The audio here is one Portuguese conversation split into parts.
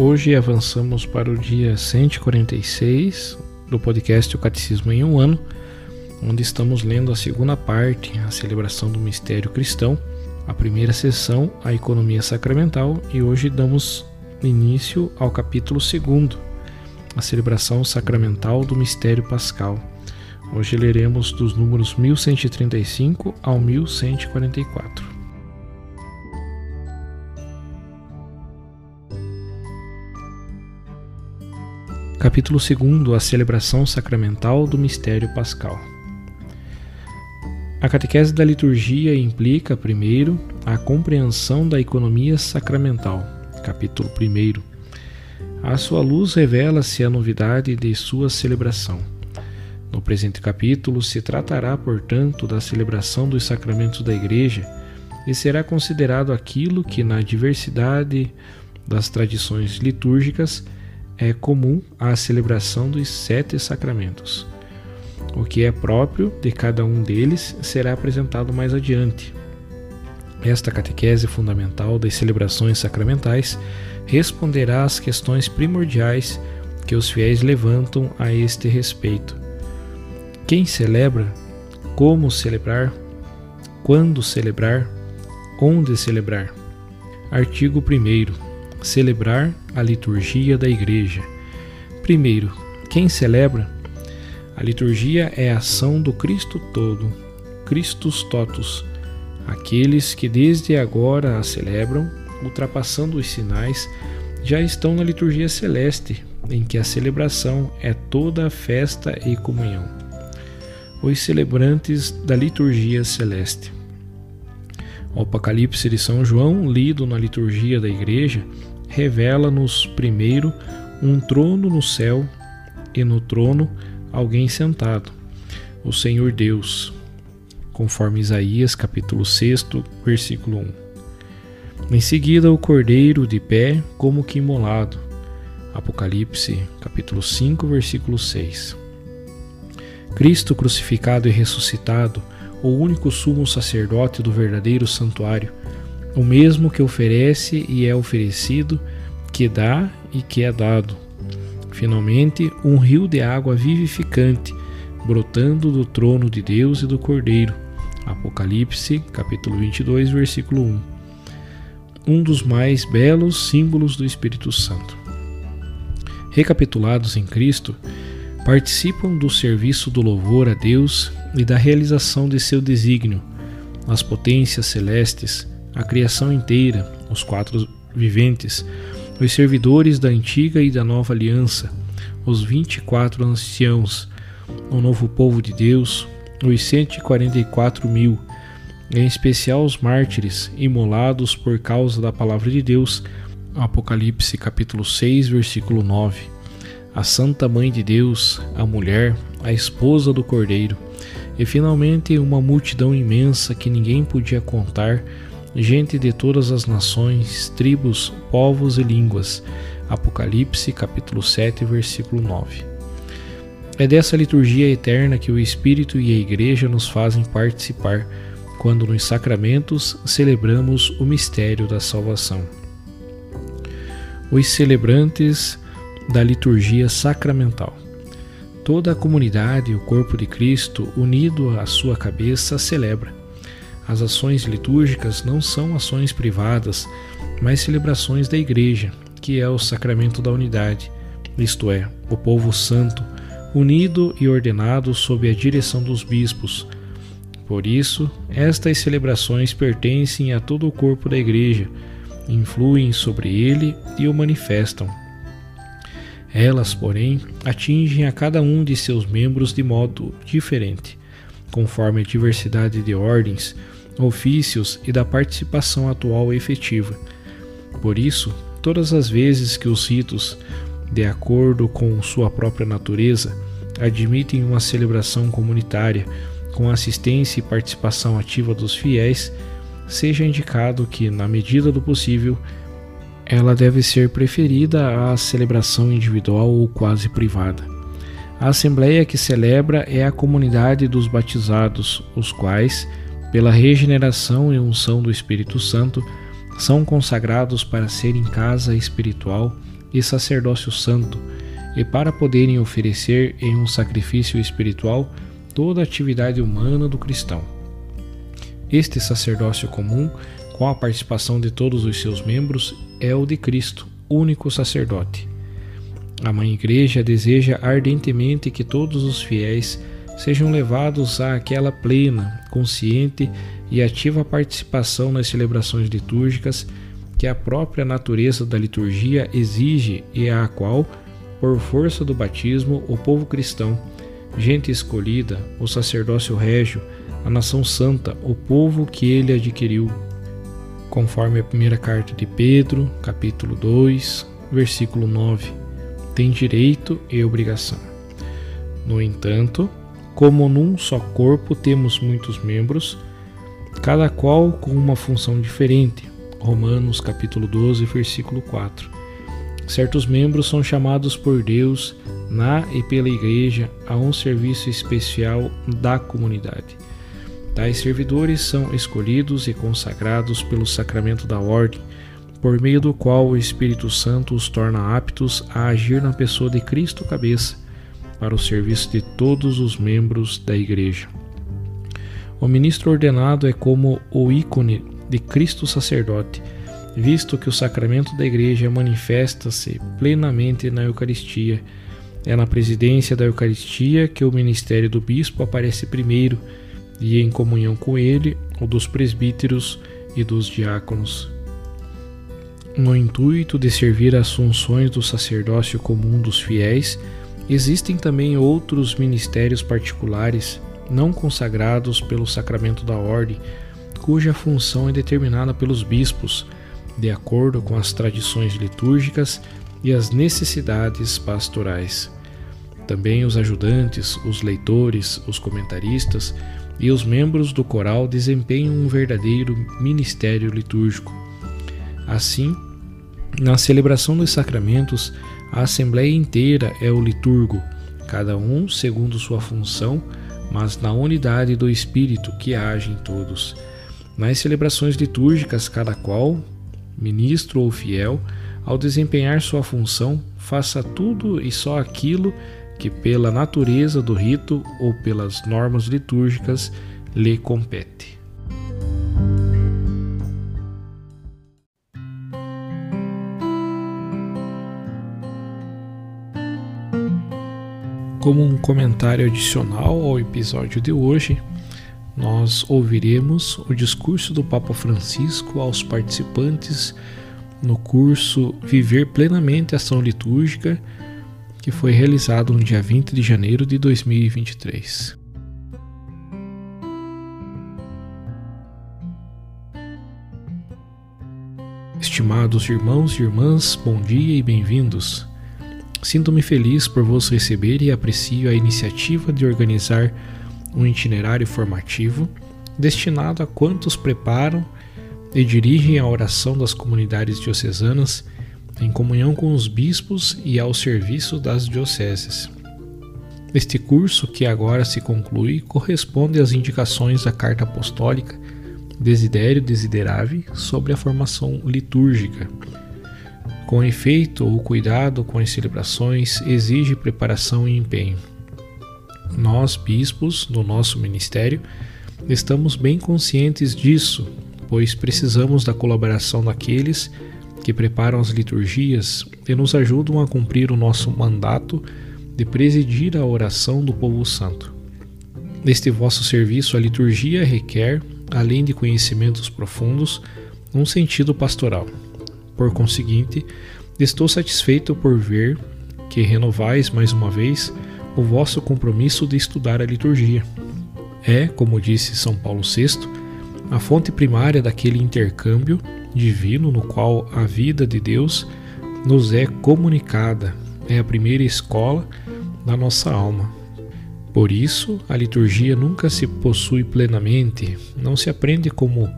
Hoje avançamos para o dia 146 do podcast O Catecismo em um Ano, onde estamos lendo a segunda parte, a celebração do mistério cristão, a primeira sessão, a economia sacramental, e hoje damos início ao capítulo segundo, a celebração sacramental do mistério pascal. Hoje leremos dos números 1135 ao 1144. Capítulo 2 A celebração sacramental do mistério pascal. A catequese da liturgia implica, primeiro, a compreensão da economia sacramental. Capítulo 1. À sua luz revela-se a novidade de sua celebração. No presente capítulo se tratará, portanto, da celebração dos sacramentos da Igreja e será considerado aquilo que, na diversidade das tradições litúrgicas, é comum à celebração dos sete sacramentos. O que é próprio de cada um deles será apresentado mais adiante. Esta catequese fundamental das celebrações sacramentais responderá às questões primordiais que os fiéis levantam a este respeito. Quem celebra? Como celebrar? Quando celebrar? Onde celebrar? Artigo 1 celebrar a liturgia da Igreja. Primeiro, quem celebra? A liturgia é a ação do Cristo todo, Christus totus, aqueles que desde agora a celebram, ultrapassando os sinais, já estão na liturgia celeste, em que a celebração é toda a festa e comunhão. Os celebrantes da liturgia celeste. O Apocalipse de São João, lido na liturgia da Igreja, revela-nos primeiro um trono no céu e no trono alguém sentado, o Senhor Deus, conforme Isaías capítulo 6, versículo 1. Em seguida, o cordeiro de pé como que imolado, Apocalipse capítulo 5, versículo 6. Cristo crucificado e ressuscitado, o único sumo sacerdote do verdadeiro santuário, o mesmo que oferece e é oferecido, que dá e que é dado. Finalmente, um rio de água vivificante, brotando do trono de Deus e do Cordeiro. Apocalipse, capítulo 22, versículo 1. Um dos mais belos símbolos do Espírito Santo. Recapitulados em Cristo, participam do serviço do louvor a Deus e da realização de seu desígnio, as potências celestes, a criação inteira, os quatro viventes, os servidores da antiga e da nova aliança, os vinte e quatro anciãos, o novo povo de Deus, os cento e quarenta e quatro mil, em especial os mártires imolados por causa da palavra de Deus, Apocalipse capítulo 6, versículo 9. A Santa Mãe de Deus, a mulher, a esposa do Cordeiro, e finalmente uma multidão imensa que ninguém podia contar gente de todas as nações, tribos, povos e línguas. Apocalipse, capítulo 7, versículo 9. É dessa liturgia eterna que o Espírito e a Igreja nos fazem participar quando nos sacramentos celebramos o mistério da salvação. Os celebrantes da liturgia sacramental. Toda a comunidade o corpo de Cristo, unido à sua cabeça, celebra as ações litúrgicas não são ações privadas, mas celebrações da Igreja, que é o sacramento da unidade, isto é, o povo santo, unido e ordenado sob a direção dos bispos. Por isso, estas celebrações pertencem a todo o corpo da Igreja, influem sobre ele e o manifestam. Elas, porém, atingem a cada um de seus membros de modo diferente, conforme a diversidade de ordens, ofícios e da participação atual efetiva. Por isso, todas as vezes que os ritos, de acordo com sua própria natureza, admitem uma celebração comunitária com assistência e participação ativa dos fiéis, seja indicado que, na medida do possível, ela deve ser preferida à celebração individual ou quase privada. A assembleia que celebra é a comunidade dos batizados, os quais, pela regeneração e unção do Espírito Santo, são consagrados para serem casa espiritual e sacerdócio santo, e para poderem oferecer em um sacrifício espiritual toda a atividade humana do cristão. Este sacerdócio comum, com a participação de todos os seus membros, é o de Cristo, único sacerdote. A Mãe Igreja deseja ardentemente que todos os fiéis sejam levados àquela plena, consciente e ativa participação nas celebrações litúrgicas que a própria natureza da liturgia exige e a qual, por força do batismo, o povo cristão, gente escolhida, o sacerdócio régio, a nação santa, o povo que ele adquiriu, conforme a primeira carta de Pedro, capítulo 2, versículo 9, tem direito e obrigação. No entanto, como num só corpo temos muitos membros, cada qual com uma função diferente. Romanos capítulo 12, versículo 4. Certos membros são chamados por Deus na e pela igreja a um serviço especial da comunidade. Tais servidores são escolhidos e consagrados pelo sacramento da ordem, por meio do qual o Espírito Santo os torna aptos a agir na pessoa de Cristo cabeça, para o serviço de todos os membros da igreja. O ministro ordenado é como o ícone de Cristo sacerdote, visto que o sacramento da igreja manifesta-se plenamente na Eucaristia. É na presidência da Eucaristia que o ministério do bispo aparece primeiro, e em comunhão com ele, o dos presbíteros e dos diáconos. No intuito de servir às funções do sacerdócio comum dos fiéis, existem também outros ministérios particulares não consagrados pelo sacramento da ordem, cuja função é determinada pelos bispos, de acordo com as tradições litúrgicas e as necessidades pastorais. Também os ajudantes, os leitores, os comentaristas e os membros do coral desempenham um verdadeiro ministério litúrgico. Assim, na celebração dos sacramentos, a assembleia inteira é o liturgo, cada um segundo sua função mas na unidade do Espírito que age em todos. Nas celebrações litúrgicas, cada qual, ministro ou fiel, ao desempenhar sua função, faça tudo e só aquilo que, pela natureza do rito ou pelas normas litúrgicas, lhe compete. Como um comentário adicional ao episódio de hoje, nós ouviremos o discurso do Papa Francisco aos participantes no curso Viver Plenamente a Ação Litúrgica, que foi realizado no dia 20 de janeiro de 2023. Estimados irmãos e irmãs, bom dia e bem-vindos. Sinto-me feliz por vos receber e aprecio a iniciativa de organizar um itinerário formativo destinado a quantos preparam e dirigem a oração das comunidades diocesanas em comunhão com os bispos e ao serviço das dioceses. Este curso, que agora se conclui, corresponde às indicações da Carta Apostólica Desidério Desiderave sobre a formação litúrgica com efeito, o cuidado com as celebrações exige preparação e empenho. Nós, bispos, no nosso ministério, estamos bem conscientes disso, pois precisamos da colaboração daqueles que preparam as liturgias e nos ajudam a cumprir o nosso mandato de presidir a oração do povo santo. Neste vosso serviço, a liturgia requer, além de conhecimentos profundos, um sentido pastoral. Por conseguinte, estou satisfeito por ver que renovais mais uma vez o vosso compromisso de estudar a liturgia. É, como disse São Paulo VI, a fonte primária daquele intercâmbio divino no qual a vida de Deus nos é comunicada, é a primeira escola da nossa alma. Por isso, a liturgia nunca se possui plenamente, não se aprende como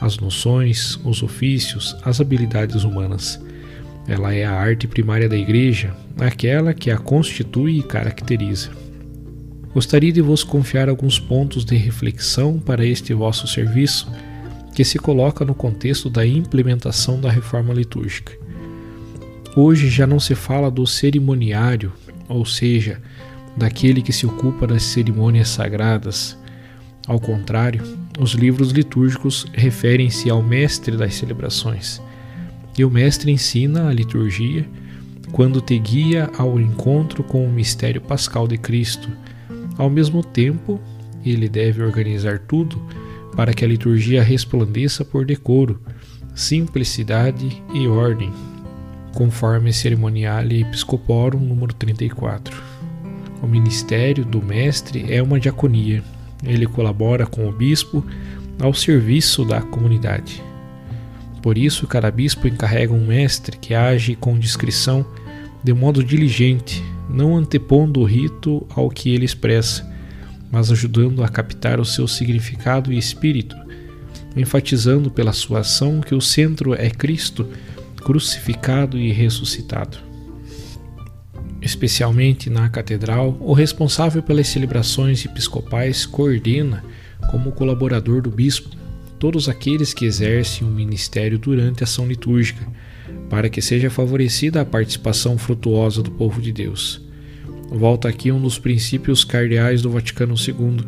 as noções, os ofícios, as habilidades humanas. Ela é a arte primária da Igreja, aquela que a constitui e caracteriza. Gostaria de vos confiar alguns pontos de reflexão para este vosso serviço, que se coloca no contexto da implementação da reforma litúrgica. Hoje já não se fala do cerimoniário, ou seja, daquele que se ocupa das cerimônias sagradas. Ao contrário, os livros litúrgicos referem-se ao mestre das celebrações. E o mestre ensina a liturgia quando te guia ao encontro com o mistério pascal de Cristo. Ao mesmo tempo, ele deve organizar tudo para que a liturgia resplandeça por decoro, simplicidade e ordem, conforme Cerimoniale Episcoporum número 34. O ministério do mestre é uma diaconia. Ele colabora com o bispo ao serviço da comunidade. Por isso, cada bispo encarrega um mestre que age com discrição, de modo diligente, não antepondo o rito ao que ele expressa, mas ajudando a captar o seu significado e espírito, enfatizando pela sua ação que o centro é Cristo, crucificado e ressuscitado especialmente na catedral, o responsável pelas celebrações episcopais coordena, como colaborador do bispo, todos aqueles que exercem o ministério durante a ação litúrgica, para que seja favorecida a participação frutuosa do povo de Deus. Volta aqui um dos princípios cardeais do Vaticano II.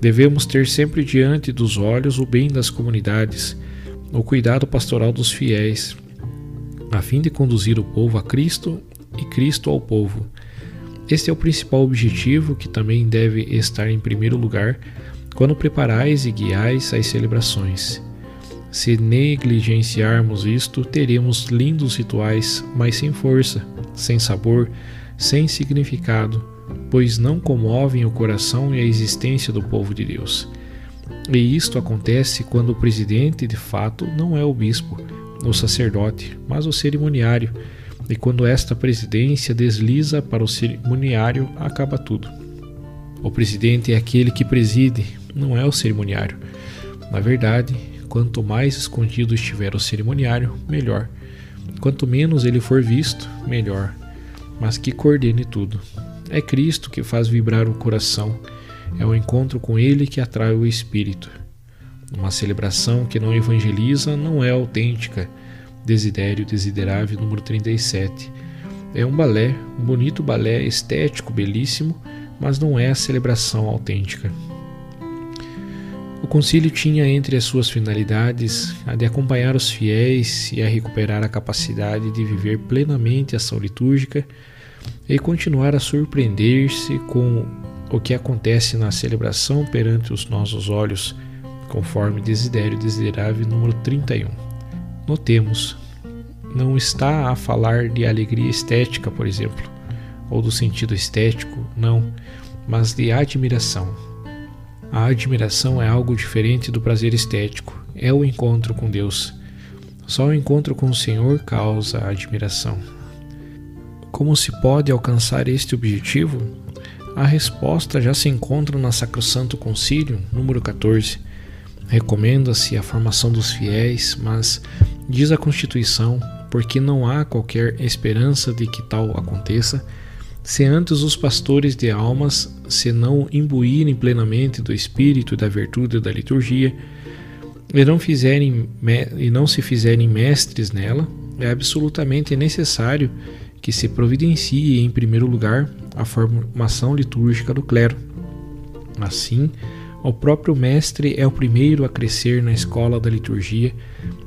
Devemos ter sempre diante dos olhos o bem das comunidades, o cuidado pastoral dos fiéis, a fim de conduzir o povo a Cristo e Cristo ao povo. Este é o principal objetivo que também deve estar em primeiro lugar quando preparais e guiais as celebrações. Se negligenciarmos isto, teremos lindos rituais, mas sem força, sem sabor, sem significado, pois não comovem o coração e a existência do povo de Deus. E isto acontece quando o presidente, de fato, não é o bispo, o sacerdote, mas o cerimoniário e quando esta presidência desliza para o cerimoniário, acaba tudo. O presidente é aquele que preside, não é o cerimoniário. Na verdade, quanto mais escondido estiver o cerimoniário, melhor. Quanto menos ele for visto, melhor. Mas que coordene tudo. É Cristo que faz vibrar o coração. É o encontro com Ele que atrai o espírito. Uma celebração que não evangeliza não é autêntica Desidério Desiderável número 37. É um balé, um bonito balé estético, belíssimo, mas não é a celebração autêntica. O concílio tinha entre as suas finalidades a de acompanhar os fiéis e a recuperar a capacidade de viver plenamente a ação litúrgica e continuar a surpreender-se com o que acontece na celebração perante os nossos olhos, conforme Desidério Desiderável número 31 notemos, não está a falar de alegria estética, por exemplo, ou do sentido estético, não, mas de admiração. A admiração é algo diferente do prazer estético, é o encontro com Deus. Só o encontro com o Senhor causa admiração. Como se pode alcançar este objetivo? A resposta já se encontra na Sacrosanto Concílio, número 14. Recomenda-se a formação dos fiéis, mas Diz a Constituição, porque não há qualquer esperança de que tal aconteça, se antes os pastores de almas se não imbuírem plenamente do espírito da virtude da liturgia, e não, fizerem, e não se fizerem mestres nela, é absolutamente necessário que se providencie, em primeiro lugar, a formação litúrgica do clero. Assim, O próprio mestre é o primeiro a crescer na escola da liturgia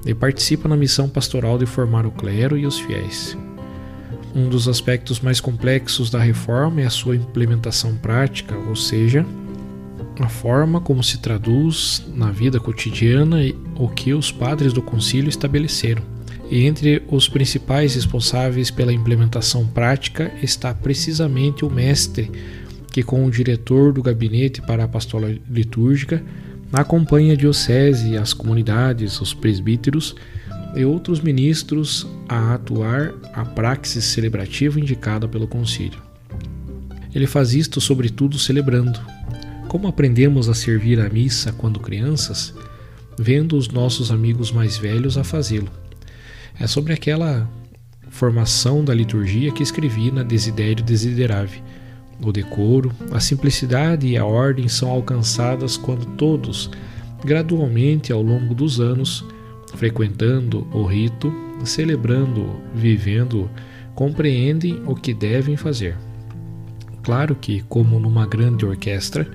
e participa na missão pastoral de formar o clero e os fiéis. Um dos aspectos mais complexos da reforma é a sua implementação prática, ou seja, a forma como se traduz na vida cotidiana o que os padres do concílio estabeleceram. E entre os principais responsáveis pela implementação prática está precisamente o mestre, que, com o diretor do gabinete para a pastoral litúrgica, acompanha a diocese, as comunidades, os presbíteros e outros ministros a atuar a praxis celebrativa indicada pelo concílio. Ele faz isto sobretudo celebrando. Como aprendemos a servir a missa quando crianças, vendo os nossos amigos mais velhos a fazê-lo. É sobre aquela formação da liturgia que escrevi na Desidério Desiderave. O decoro, a simplicidade e a ordem são alcançadas quando todos, gradualmente ao longo dos anos, frequentando o rito, celebrando, vivendo, compreendem o que devem fazer. Claro que, como numa grande orquestra,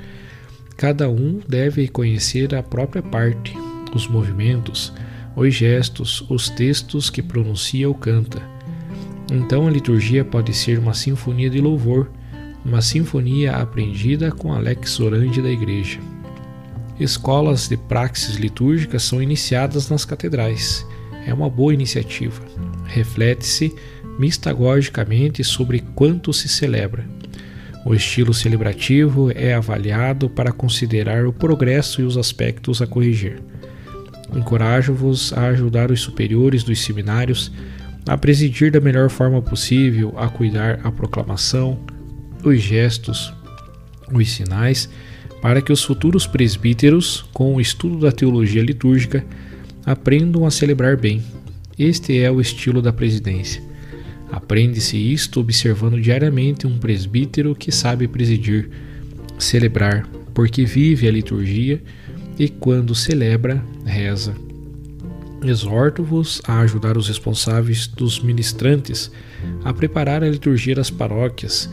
cada um deve conhecer a própria parte, os movimentos, os gestos, os textos que pronuncia ou canta. Então a liturgia pode ser uma sinfonia de louvor, uma sinfonia aprendida com a lex orandi da igreja. Escolas de praxis litúrgicas são iniciadas nas catedrais. É uma boa iniciativa. Reflete-se mistagogicamente sobre quanto se celebra. O estilo celebrativo é avaliado para considerar o progresso e os aspectos a corrigir. Encorajo-vos a ajudar os superiores dos seminários a presidir da melhor forma possível, a cuidar a proclamação, os gestos, os sinais para que os futuros presbíteros, com o estudo da teologia litúrgica, aprendam a celebrar bem. Este é o estilo da presidência. Aprende-se isto observando diariamente um presbítero que sabe presidir, celebrar, porque vive a liturgia e, quando celebra, reza. Exorto-vos a ajudar os responsáveis dos ministrantes a preparar a liturgia das paróquias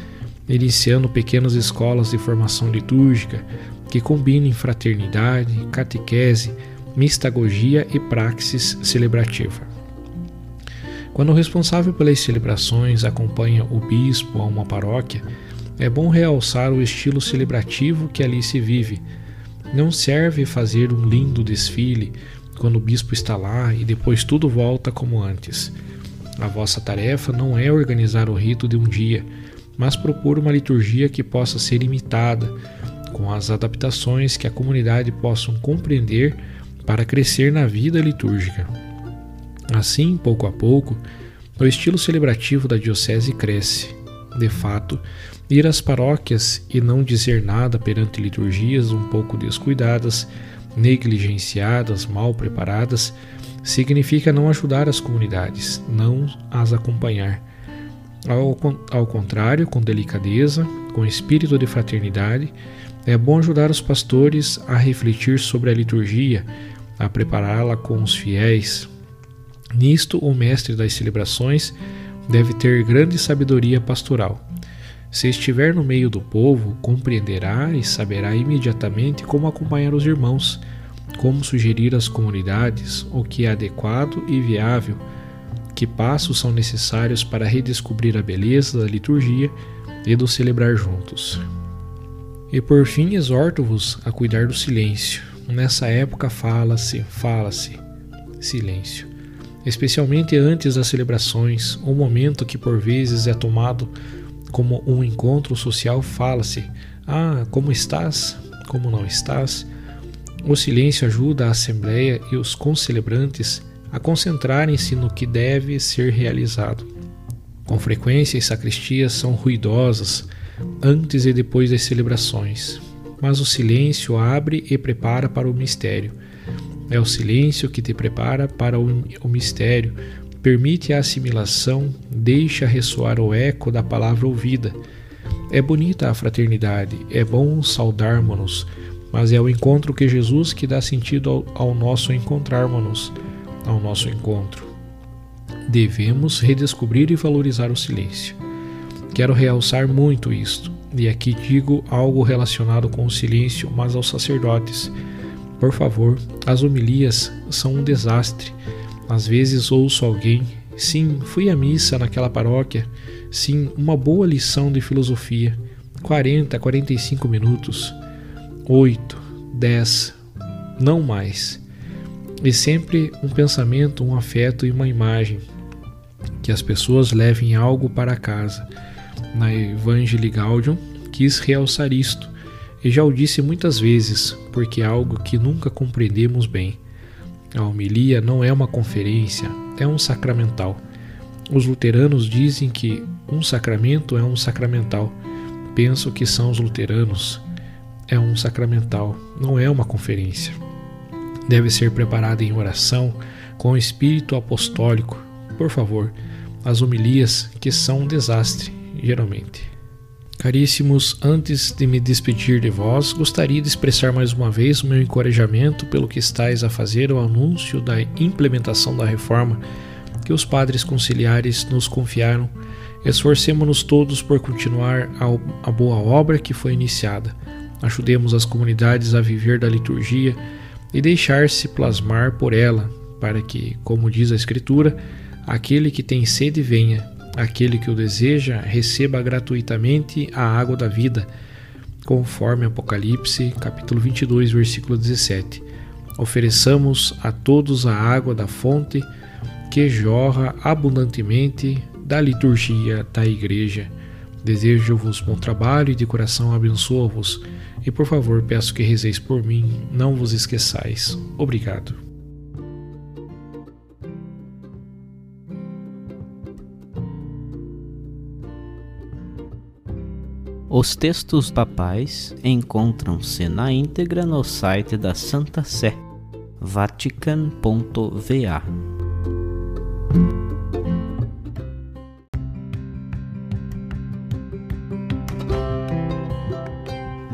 iniciando pequenas escolas de formação litúrgica que combinem fraternidade, catequese, mistagogia e praxis celebrativa. Quando o responsável pelas celebrações acompanha o bispo a uma paróquia, é bom realçar o estilo celebrativo que ali se vive. Não serve fazer um lindo desfile quando o bispo está lá e depois tudo volta como antes. A vossa tarefa não é organizar o rito de um dia, mas propor uma liturgia que possa ser imitada, com as adaptações que a comunidade possa compreender para crescer na vida litúrgica. Assim, pouco a pouco, o estilo celebrativo da Diocese cresce. De fato, ir às paróquias e não dizer nada perante liturgias um pouco descuidadas, negligenciadas, mal preparadas, significa não ajudar as comunidades, não as acompanhar ao, ao contrário, com delicadeza, com espírito de fraternidade, é bom ajudar os pastores a refletir sobre a liturgia, a prepará-la com os fiéis. Nisto, o mestre das celebrações deve ter grande sabedoria pastoral. Se estiver no meio do povo, compreenderá e saberá imediatamente como acompanhar os irmãos, como sugerir às comunidades o que é adequado e viável que passos são necessários para redescobrir a beleza da liturgia e do celebrar juntos. E por fim, exorto-vos a cuidar do silêncio. Nessa época, fala-se, fala-se, silêncio. Especialmente antes das celebrações, um momento que por vezes é tomado como um encontro social, fala-se: Ah, como estás? Como não estás? O silêncio ajuda a Assembleia e os concelebrantes a concentrarem-se no que deve ser realizado. Com frequência, as sacristias são ruidosas antes e depois das celebrações, mas o silêncio abre e prepara para o mistério. É o silêncio que te prepara para o, mistério, permite a assimilação, deixa ressoar o eco da palavra ouvida. É bonita a fraternidade, é bom saudarmos-nos, mas é o encontro que Jesus que dá sentido ao, ao nosso encontrarmos-nos ao nosso encontro. Devemos redescobrir e valorizar o silêncio. Quero realçar muito isto. e aqui digo algo relacionado com o silêncio, mas aos sacerdotes. Por favor, as homilias são um desastre. Às vezes ouço alguém, sim, fui à missa naquela paróquia, sim, uma boa lição de filosofia, 40, 45 minutos, 8, 10, não mais. E sempre um pensamento, um afeto e uma imagem. Que as pessoas levem algo para casa. Na Evangelii Gaudium quis realçar isto, e já o disse muitas vezes, porque é algo que nunca compreendemos bem. A homilia não é uma conferência, é um sacramental. Os luteranos dizem que um sacramento é um sacramental. Penso que são os luteranos. É um sacramental, não é uma conferência. Deve ser preparada em oração com o espírito apostólico. Por favor, as homilias que são um desastre, geralmente. Caríssimos, antes de me despedir de vós, gostaria de expressar mais uma vez o meu encorajamento pelo que estáis a fazer o anúncio da implementação da reforma que os padres conciliares nos confiaram. Esforcemos-nos todos por continuar a boa obra que foi iniciada. Ajudemos as comunidades a viver da liturgia e deixar-se plasmar por ela, para que, como diz a Escritura, aquele que tem sede venha Aquele que o deseja, receba gratuitamente a água da vida, conforme Apocalipse, capítulo 22, versículo 17. Ofereçamos a todos a água da fonte que jorra abundantemente da liturgia da igreja. Desejo-vos bom trabalho e de coração abençoo-vos. E por favor, peço que rezeis por mim, não vos esqueçais. Obrigado. Os textos papais encontram-se na íntegra no site da Santa Sé, vatican.va.